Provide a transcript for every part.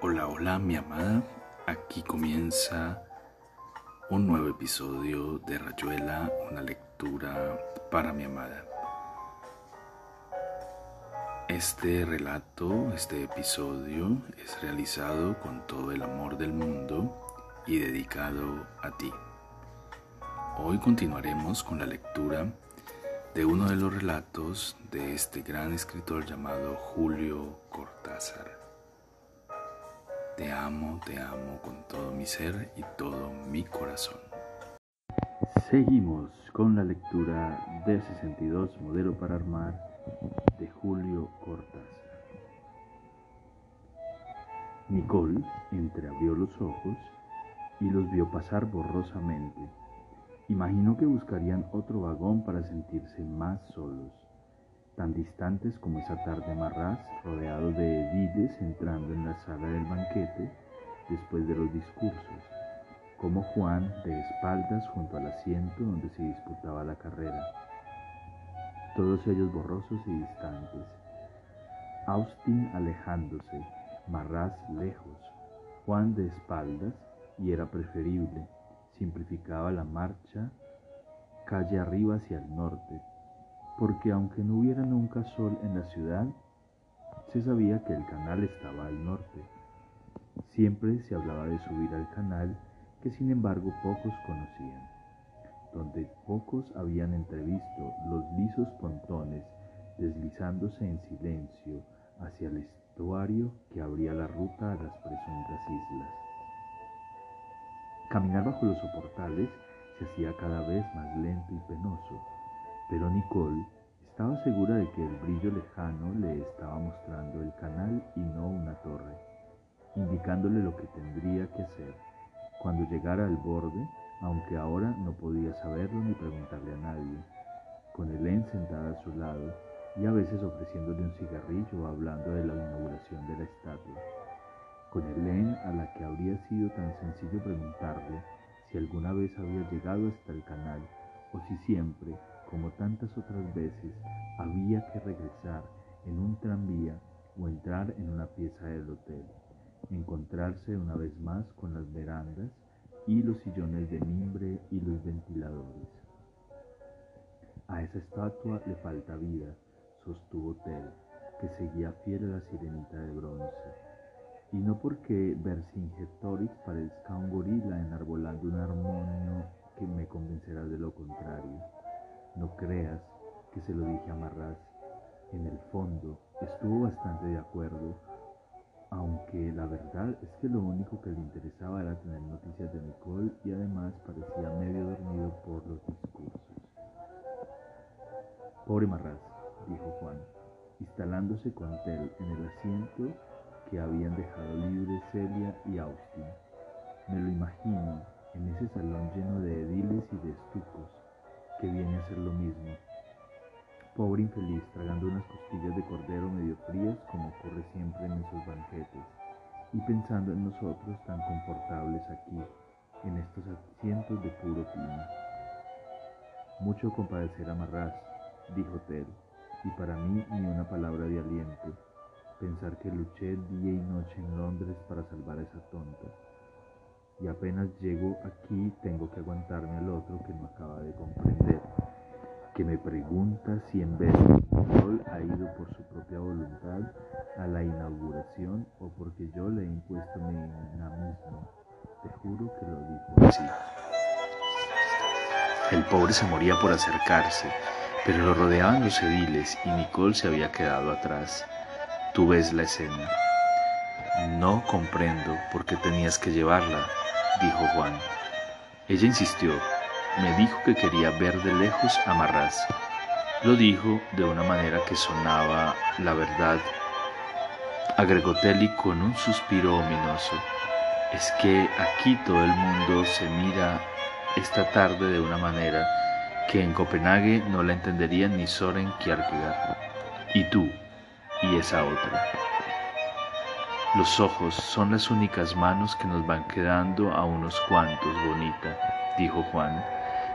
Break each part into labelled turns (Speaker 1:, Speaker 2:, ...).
Speaker 1: Hola, hola mi amada, aquí comienza un nuevo episodio de Rayuela, una lectura para mi amada. Este relato, este episodio es realizado con todo el amor del mundo y dedicado a ti. Hoy continuaremos con la lectura de uno de los relatos de este gran escritor llamado Julio Cortázar. Te amo, te amo con todo mi ser y todo mi corazón.
Speaker 2: Seguimos con la lectura de 62 Modelo para Armar de Julio Cortázar. Nicole entreabrió los ojos y los vio pasar borrosamente. Imaginó que buscarían otro vagón para sentirse más solos tan distantes como esa tarde marraz, rodeados de ediles entrando en la sala del banquete después de los discursos, como Juan de espaldas junto al asiento donde se disputaba la carrera. Todos ellos borrosos y distantes. Austin alejándose, Marraz lejos, Juan de espaldas, y era preferible, simplificaba la marcha calle arriba hacia el norte, porque aunque no hubiera nunca sol en la ciudad, se sabía que el canal estaba al norte. Siempre se hablaba de subir al canal que sin embargo pocos conocían, donde pocos habían entrevisto los lisos pontones deslizándose en silencio hacia el estuario que abría la ruta a las presuntas islas. Caminar bajo los soportales se hacía cada vez más lento y penoso, pero Nicole estaba segura de que el brillo lejano le estaba mostrando el canal y no una torre, indicándole lo que tendría que hacer. Cuando llegara al borde, aunque ahora no podía saberlo ni preguntarle a nadie, con Helen sentada a su lado y a veces ofreciéndole un cigarrillo hablando de la inauguración de la estatua, con Helen a la que habría sido tan sencillo preguntarle si alguna vez había llegado hasta el canal o si siempre como tantas otras veces, había que regresar en un tranvía o entrar en una pieza del hotel, encontrarse una vez más con las verandas y los sillones de mimbre y los ventiladores. A esa estatua le falta vida, sostuvo Ted, que seguía fiel a la sirenita de bronce. Y no porque Vercingetorix parezca un gorila enarbolando un armonio que me convencerá de lo contrario. No creas que se lo dije a Marraz. En el fondo estuvo bastante de acuerdo, aunque la verdad es que lo único que le interesaba era tener noticias de Nicole y además parecía medio dormido por los discursos. Pobre Marraz, dijo Juan, instalándose con Tel en el asiento que habían dejado libre Celia y Austin. Me lo imagino en ese salón lleno de ediles y de estucos que viene a ser lo mismo. Pobre infeliz, tragando unas costillas de cordero medio frías como ocurre siempre en esos banquetes, y pensando en nosotros tan confortables aquí, en estos asientos de puro pino. Mucho compadecer a Marraz, dijo Ted, y para mí ni una palabra de aliento. Pensar que luché día y noche en Londres para salvar a esa tonta y apenas llego aquí tengo que aguantarme al otro que no acaba de comprender, que me pregunta si en vez de Sol ha ido por su propia voluntad a la inauguración o porque yo le he impuesto mi dinamismo. Te juro que lo dijo así.
Speaker 1: El pobre se moría por acercarse, pero lo rodeaban los ediles y Nicole se había quedado atrás. Tú ves la escena. No comprendo por qué tenías que llevarla, dijo Juan. Ella insistió, me dijo que quería ver de lejos a Marraz. Lo dijo de una manera que sonaba la verdad. Agregó Telly con un suspiro ominoso. Es que aquí todo el mundo se mira esta tarde de una manera que en Copenhague no la entenderían ni Soren Kierkegaard. Y tú, y esa otra. Los ojos son las únicas manos que nos van quedando a unos cuantos, bonita, dijo Juan.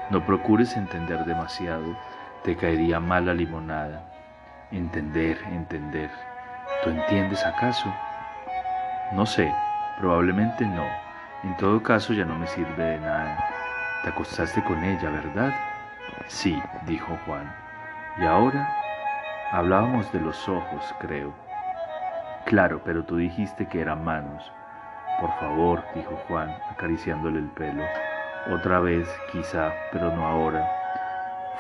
Speaker 1: No procures entender demasiado, te caería mal la limonada. Entender, entender. ¿Tú entiendes acaso? No sé, probablemente no. En todo caso ya no me sirve de nada. Te acostaste con ella, ¿verdad? Sí, dijo Juan. ¿Y ahora? Hablábamos de los ojos, creo. Claro, pero tú dijiste que eran manos. Por favor, dijo Juan, acariciándole el pelo. Otra vez, quizá, pero no ahora.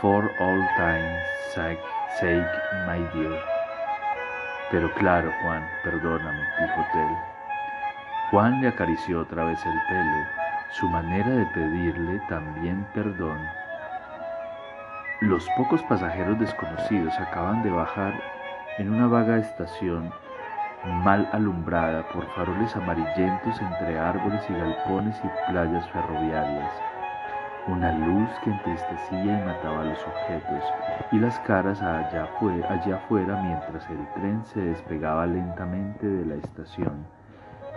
Speaker 1: For all time's sake, sake, my dear. Pero claro, Juan, perdóname, dijo Tel. Juan le acarició otra vez el pelo, su manera de pedirle también perdón. Los pocos pasajeros desconocidos acaban de bajar en una vaga estación mal alumbrada por faroles amarillentos entre árboles y galpones y playas ferroviarias. Una luz que entristecía y mataba los objetos y las caras allá, allá afuera mientras el tren se despegaba lentamente de la estación,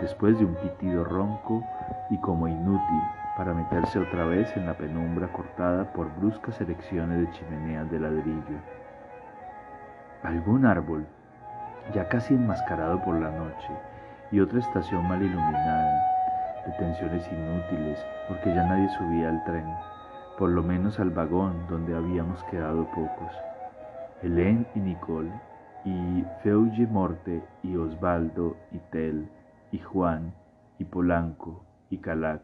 Speaker 1: después de un pitido ronco y como inútil para meterse otra vez en la penumbra cortada por bruscas erecciones de chimeneas de ladrillo. Algún árbol ya casi enmascarado por la noche, y otra estación mal iluminada, detenciones inútiles, porque ya nadie subía al tren, por lo menos al vagón donde habíamos quedado pocos. Hélène y Nicole, y Feuge Morte, y Osvaldo, y Tel, y Juan, y Polanco, y Calac,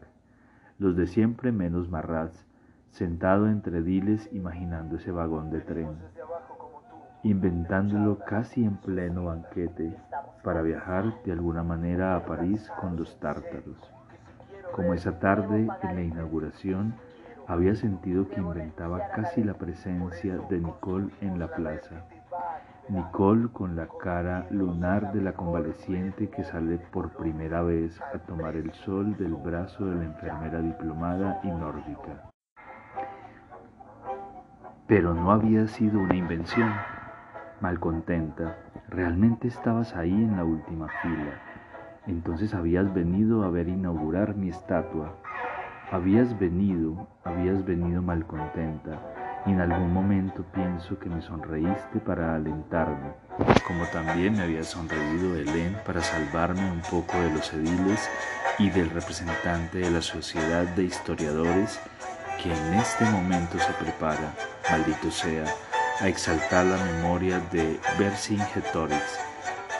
Speaker 1: los de siempre menos Marraz, sentado entre diles imaginando ese vagón de tren inventándolo casi en pleno banquete para viajar de alguna manera a París con los tártaros. Como esa tarde en la inauguración había sentido que inventaba casi la presencia de Nicole en la plaza. Nicole con la cara lunar de la convaleciente que sale por primera vez a tomar el sol del brazo de la enfermera diplomada y nórdica. Pero no había sido una invención malcontenta, realmente estabas ahí en la última fila. Entonces habías venido a ver inaugurar mi estatua. Habías venido, habías venido malcontenta, y en algún momento pienso que me sonreíste para alentarme, como también me había sonreído Helen para salvarme un poco de los ediles y del representante de la sociedad de historiadores que en este momento se prepara, maldito sea, a exaltar la memoria de Vercingetorix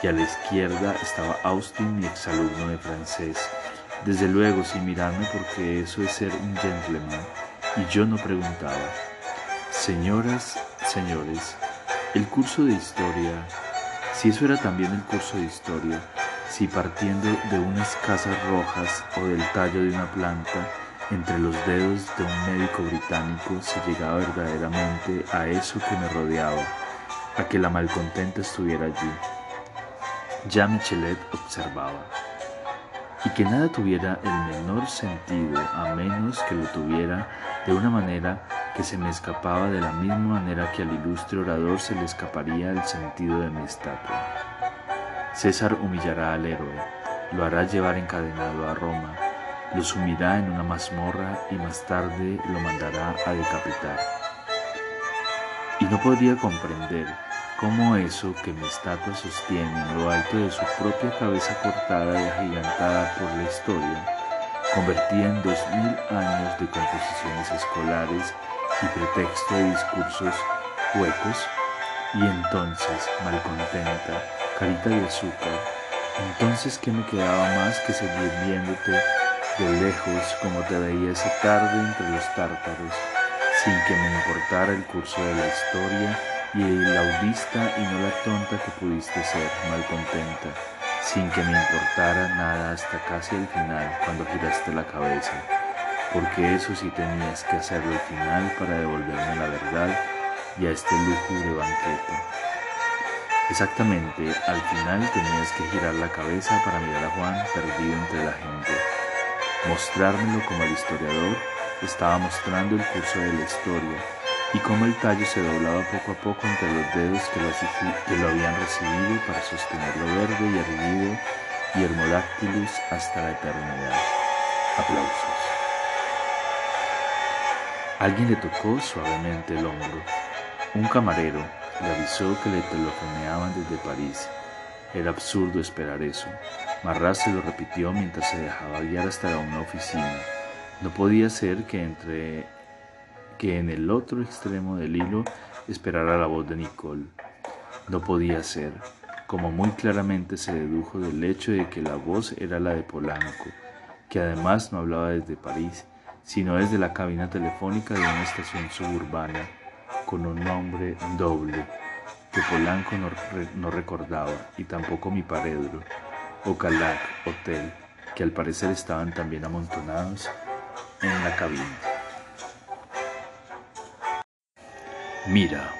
Speaker 1: y a la izquierda estaba Austin, mi exalumno de francés. Desde luego, sin mirarme, porque eso es ser un gentleman, y yo no preguntaba. Señoras, señores, el curso de historia, si eso era también el curso de historia, si partiendo de unas casas rojas o del tallo de una planta, entre los dedos de un médico británico se llegaba verdaderamente a eso que me rodeaba, a que la malcontenta estuviera allí. Ya Michelet observaba. Y que nada tuviera el menor sentido a menos que lo tuviera de una manera que se me escapaba de la misma manera que al ilustre orador se le escaparía el sentido de mi estatua. César humillará al héroe, lo hará llevar encadenado a Roma, lo sumirá en una mazmorra y más tarde lo mandará a decapitar. Y no podría comprender cómo eso que mi estatua sostiene en lo alto de su propia cabeza cortada y agigantada por la historia, convertía en dos mil años de composiciones escolares y pretexto de discursos huecos, y entonces, malcontenta, carita de azúcar, entonces ¿qué me quedaba más que seguir viéndote de lejos como te veía esa tarde entre los tártaros, sin que me importara el curso de la historia y el audista y no la tonta que pudiste ser, mal contenta, sin que me importara nada hasta casi el final cuando giraste la cabeza, porque eso sí tenías que hacerlo al final para devolverme la verdad y a este de banquete. Exactamente, al final tenías que girar la cabeza para mirar a Juan perdido entre la gente Mostrármelo como el historiador estaba mostrando el curso de la historia y cómo el tallo se doblaba poco a poco entre los dedos que lo, habían recibido para sostenerlo verde y erguido y hermodáctilus hasta la eternidad. Aplausos. Alguien le tocó suavemente el hombro. Un camarero le avisó que le telefoneaban desde París. Era absurdo esperar eso. Marras se lo repitió mientras se dejaba guiar hasta una oficina. No podía ser que entre que en el otro extremo del hilo esperara la voz de Nicole. No podía ser, como muy claramente se dedujo del hecho de que la voz era la de Polanco, que además no hablaba desde París, sino desde la cabina telefónica de una estación suburbana con un nombre doble que Polanco no, recordaba y tampoco mi paredro, o Calac Hotel, que al parecer estaban también amontonados en la cabina. Mira,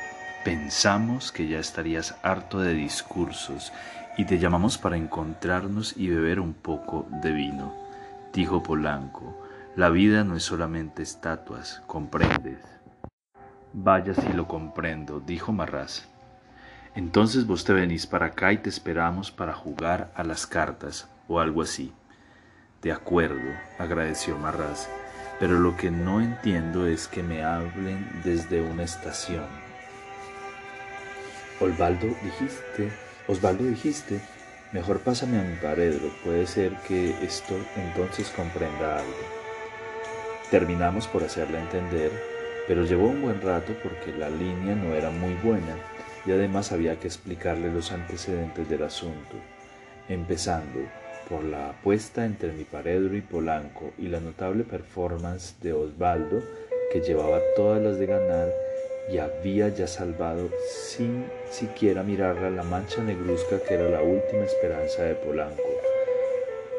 Speaker 1: pensamos que ya estarías harto de discursos y te llamamos para encontrarnos y beber un poco de vino, dijo Polanco. La vida no es solamente estatuas, comprendes. Vaya si lo comprendo, dijo Marras. Entonces vos te venís para acá y te esperamos para jugar a las cartas o algo así. De acuerdo, agradeció Marras pero lo que no entiendo es que me hablen desde una estación. Osvaldo, dijiste, Osvaldo dijiste, mejor pásame a mi paredro, puede ser que esto entonces comprenda algo. Terminamos por hacerle entender, pero llevó un buen rato porque la línea no era muy buena y además había que explicarle los antecedentes del asunto, empezando por la apuesta entre mi paredro y Polanco y la notable performance de Osvaldo, que llevaba todas las de ganar y había ya salvado sin siquiera mirarla la mancha negruzca que era la última esperanza de Polanco,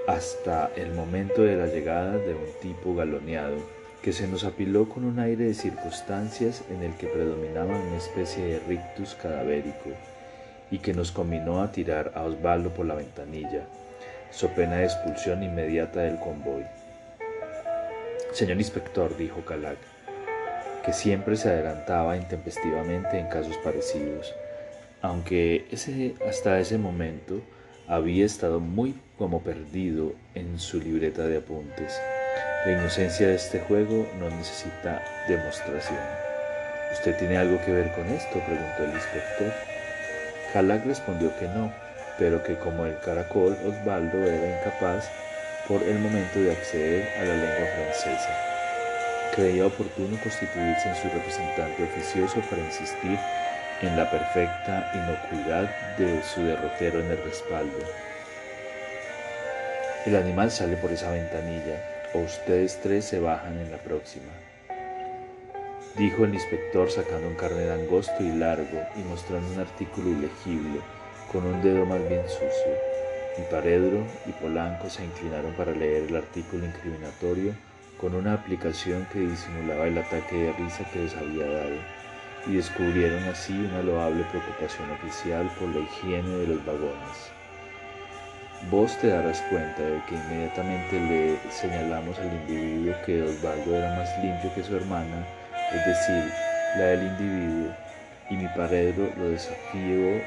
Speaker 1: hasta el momento de la llegada de un tipo galoneado, que se nos apiló con un aire de circunstancias en el que predominaba una especie de rictus cadavérico, y que nos combinó a tirar a Osvaldo por la ventanilla, so pena de expulsión inmediata del convoy. Señor inspector, dijo Calac, que siempre se adelantaba intempestivamente en casos parecidos, aunque ese, hasta ese momento había estado muy como perdido en su libreta de apuntes. La inocencia de este juego no necesita demostración. ¿Usted tiene algo que ver con esto? preguntó el inspector. Calac respondió que no, pero que como el caracol Osvaldo era incapaz por el momento de acceder a la lengua francesa. Creía oportuno constituirse en su representante oficioso para insistir en la perfecta inocuidad de su derrotero en el respaldo. El animal sale por esa ventanilla, ustedes tres se bajan en la próxima, dijo el inspector sacando un carnet angosto y largo y mostrando un artículo ilegible con un dedo más bien sucio. Y Paredro y Polanco se inclinaron para leer el artículo incriminatorio con una aplicación que disimulaba el ataque de risa que les había dado, y descubrieron así una loable preocupación oficial por la higiene de los vagones. Vos te darás cuenta de que inmediatamente le señalamos al individuo que Osvaldo era más limpio que su hermana, es decir, la del individuo, y mi paredro lo desafió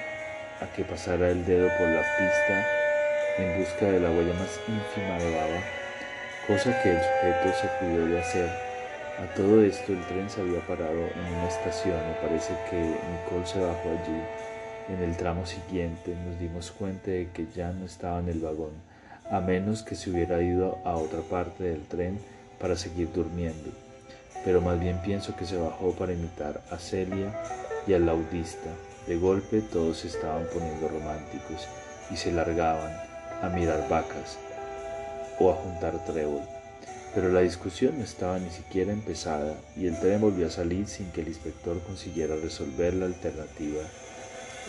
Speaker 1: a que pasara el dedo por la pista en busca de la huella más ínfima de baba, cosa que el sujeto se cuidó de hacer. A todo esto el tren se había parado en una estación y parece que Nicole se bajó allí. En el tramo siguiente nos dimos cuenta de que ya no estaba en el vagón, a menos que se hubiera ido a otra parte del tren para seguir durmiendo. Pero más bien pienso que se bajó para imitar a Celia y al laudista de golpe todos se estaban poniendo románticos y se largaban a mirar vacas o a juntar trébol. Pero la discusión no estaba ni siquiera empezada y el tren volvió a salir sin que el inspector consiguiera resolver la alternativa.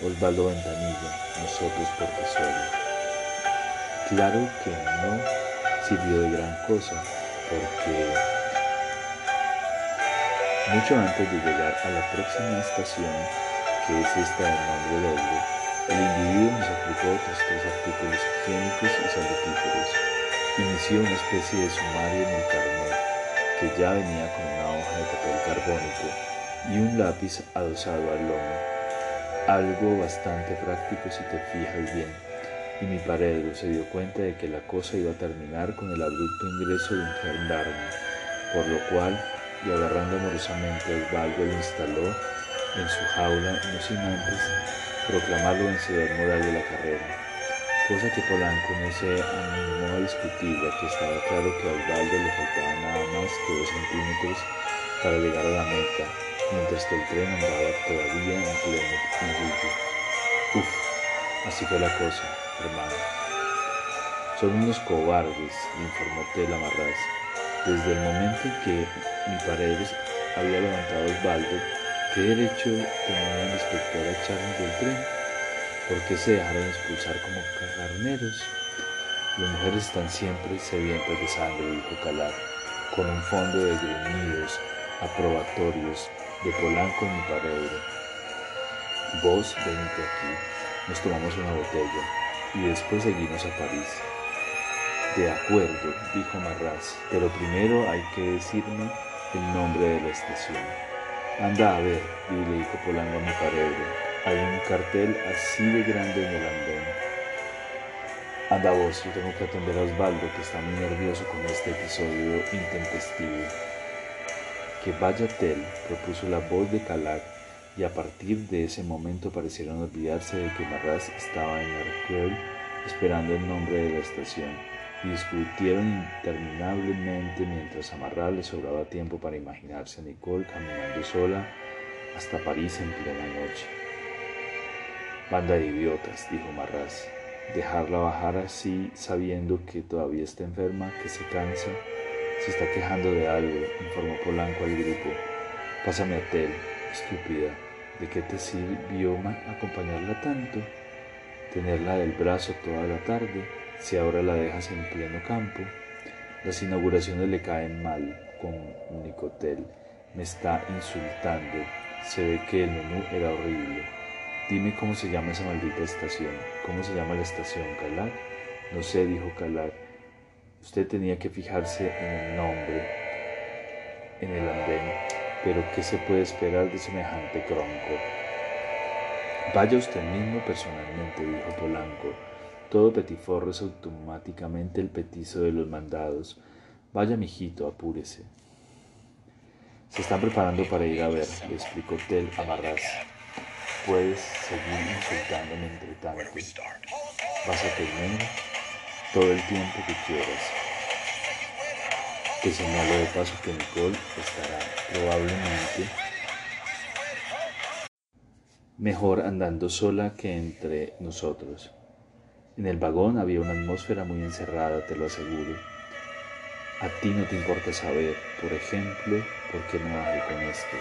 Speaker 1: Osvaldo Ventanilla, nosotros por tesoro. Claro que no sirvió de gran cosa, porque mucho antes de llegar a la próxima estación, que es esta del nombre doble, el individuo nos aplicó otros tres artículos higiénicos y salutíferos. Inició una especie de sumario en el carnet, que ya venía con una hoja de papel carbónico y un lápiz adosado al lomo. Algo bastante práctico si te fijas bien. Y mi paredro se dio cuenta de que la cosa iba a terminar con el abrupto ingreso de un gendarme, por lo cual, y agarrando amorosamente a Osvaldo, lo instaló en su jaula, no sin antes proclamarlo vencedor moral de la carrera. cosa que Polanco no se animó a discutir, ya que estaba claro que a Osvaldo le faltaba nada más que dos centímetros para llegar a la meta, mientras que el tren andaba todavía en pleno inicio. Uf, así fue la cosa, hermano. Son unos cobardes, le informó Tela Marraz. Desde el momento en que mi paredes había levantado Osvaldo, ¿qué derecho tenía el inspector a echarnos del tren? ¿Por qué se dejaron expulsar como carneros? Las mujeres están siempre sedientas de sangre, dijo Calar, con un fondo de gruñidos aprobatorios de Polanco en mi pared. Vos venite aquí, nos tomamos una botella y después seguimos a París. De acuerdo, dijo Marraz, pero primero hay que decirme el nombre de la estación. Anda a ver, le dijo Polanco a mi pared. Hay un cartel así de grande en el andén. Anda vos, yo tengo que atender a Osvaldo, que está muy nervioso con este episodio intempestivo. Que vaya Tel, propuso la voz de Calac, y a partir de ese momento parecieron olvidarse de que Marraz estaba en Arcueil esperando el nombre de la estación, y discutieron interminablemente mientras a Marraz le sobraba tiempo para imaginarse a Nicole caminando sola hasta París en plena noche. Banda de idiotas, dijo Marraz. Dejarla bajar así sabiendo que todavía está enferma, que se cansa. Se está quejando de algo, informó Polanco al grupo. Pásame a Tel, estúpida. ¿De qué te sirvió acompañarla tanto? Tenerla del brazo toda la tarde, si ahora la dejas en pleno campo. Las inauguraciones le caen mal, con Nicotel. Me está insultando. Se ve que el menú era horrible. Dime cómo se llama esa maldita estación. ¿Cómo se llama la estación, Calac? No sé, dijo Calac. Usted tenía que fijarse en el nombre, en el andén. Pero ¿qué se puede esperar de semejante cronco? Vaya usted mismo personalmente, dijo Polanco. Todo petiforro es automáticamente el petizo de los mandados. Vaya, mijito, apúrese. Se están preparando para ir a ver, le explicó Tel a Puedes seguir insultándome entre tanto. Vas a tener todo el tiempo que quieras. Te señalo de paso que Nicole estará probablemente mejor andando sola que entre nosotros. En el vagón había una atmósfera muy encerrada, te lo aseguro. A ti no te importa saber, por ejemplo, por qué me bajé con estos.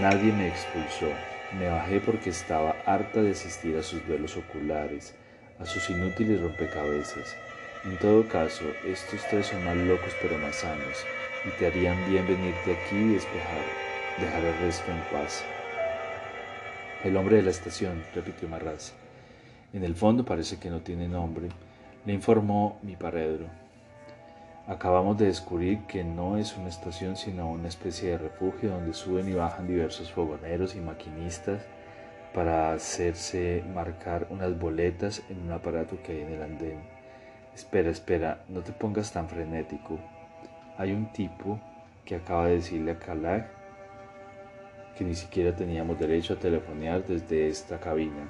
Speaker 1: Nadie me expulsó, me bajé porque estaba harta de asistir a sus duelos oculares, a sus inútiles rompecabezas. En todo caso, estos tres son más locos pero más sanos, y te harían bien venirte aquí y despejar, dejar el resto en paz. El hombre de la estación, repitió Marraz. En el fondo parece que no tiene nombre, le informó mi paredro. Acabamos de descubrir que no es una estación sino una especie de refugio donde suben y bajan diversos fogoneros y maquinistas para hacerse marcar unas boletas en un aparato que hay en el andén. Espera, espera, no te pongas tan frenético. Hay un tipo que acaba de decirle a Kalag que ni siquiera teníamos derecho a telefonear desde esta cabina.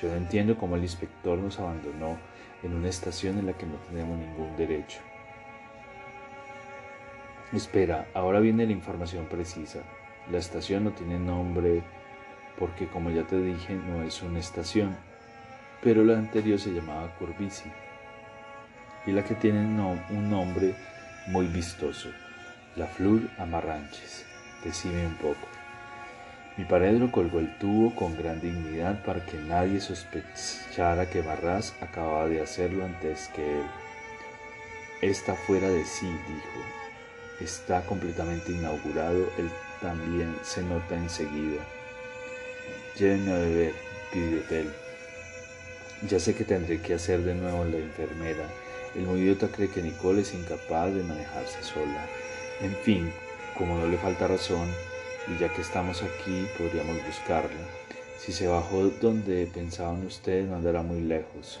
Speaker 1: Yo no entiendo cómo el inspector nos abandonó en una estación en la que no tenemos ningún derecho. Espera, ahora viene la información precisa. La estación no tiene nombre porque como ya te dije no es una estación, pero la anterior se llamaba Corbici y la que tiene un nombre muy vistoso, la Flur Amarranches. Decime un poco. Mi paredro colgó el tubo con gran dignidad para que nadie sospechara que Barras acababa de hacerlo antes que él. Está fuera de sí, dijo, está completamente inaugurado, él también se nota enseguida. Llévenme a beber, pidió Tel. Ya sé que tendré que hacer de nuevo la enfermera. El muy cree que Nicole es incapaz de manejarse sola. En fin, como no le falta razón, y ya que estamos aquí, podríamos buscarla. Si se bajó donde pensaban ustedes, no andará muy lejos.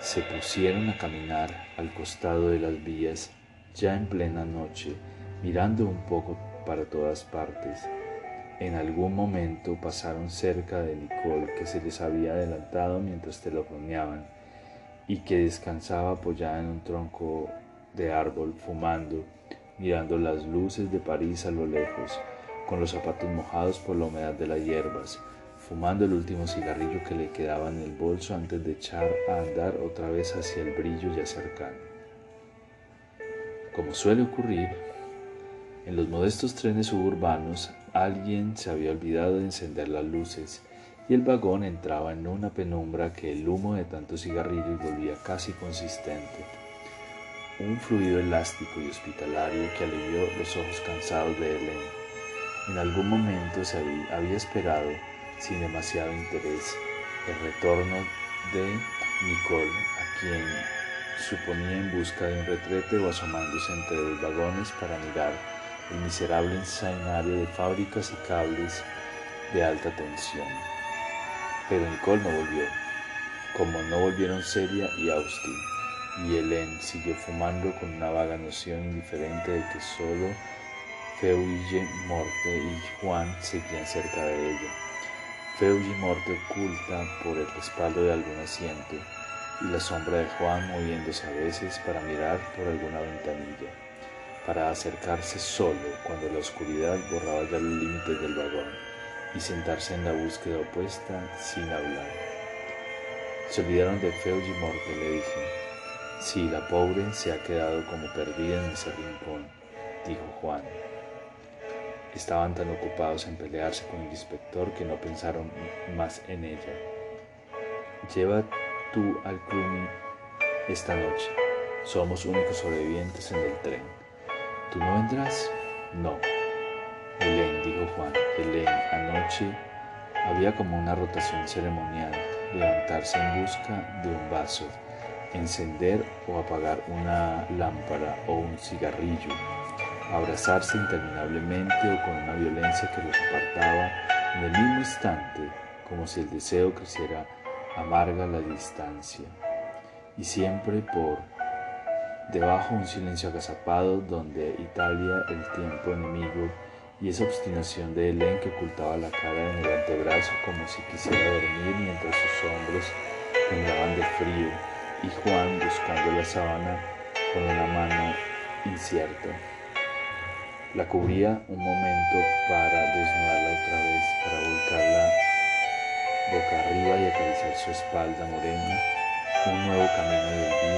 Speaker 1: Se pusieron a caminar al costado de las vías ya en plena noche, mirando un poco para todas partes. En algún momento pasaron cerca de Nicole, que se les había adelantado mientras telefoneaban, y que descansaba apoyada en un tronco de árbol, fumando, mirando las luces de París a lo lejos, con los zapatos mojados por la humedad de las hierbas, fumando el último cigarrillo que le quedaba en el bolso antes de echar a andar otra vez hacia el brillo ya cercano. Como suele ocurrir, en los modestos trenes suburbanos alguien se había olvidado de encender las luces y el vagón entraba en una penumbra que el humo de tantos cigarrillos volvía casi consistente. Un fluido elástico y hospitalario que alivió los ojos cansados de Helen. En algún momento se había, esperado, sin demasiado interés, el retorno de Nicole, a quien suponía en busca de un retrete o asomándose entre los vagones para mirar el miserable ensainario de fábricas y cables de alta tensión. Pero Nicole no volvió, como no volvieron Celia y Austin, y Hélène siguió fumando con una vaga noción indiferente de que solo Feuille Morte y Juan seguían cerca de ella. Feuille Morte oculta por el respaldo de algún asiento y la sombra de Juan moviéndose a veces para mirar por alguna ventanilla, para acercarse solo cuando la oscuridad borraba ya los límites del vagón y sentarse en la búsqueda opuesta sin hablar. Se olvidaron de Feuille Morte, le dije. Sí, la pobre se ha quedado como perdida en ese rincón, dijo Juan. Estaban tan ocupados en pelearse con el inspector que no pensaron más en ella. Lleva tú al Cluny esta noche. Somos únicos sobrevivientes en el tren. ¿Tú no vendrás? No. Juan. Helen, anoche había como una rotación ceremonial, levantarse en busca de un vaso, encender o apagar una lámpara o un cigarrillo abrazarse interminablemente o con una violencia que los apartaba en el mismo instante, como si el deseo creciera amarga la distancia. Y siempre por debajo un silencio agazapado donde Italia, el tiempo enemigo, y esa obstinación de Helen que ocultaba la cara en el antebrazo como si quisiera dormir mientras sus hombros temblaban de frío, y Juan buscando la sábana con una mano incierta. La cubría un momento para desnudarla otra vez, para volcarla boca arriba y acariciar su espalda morena, un nuevo camino de olvido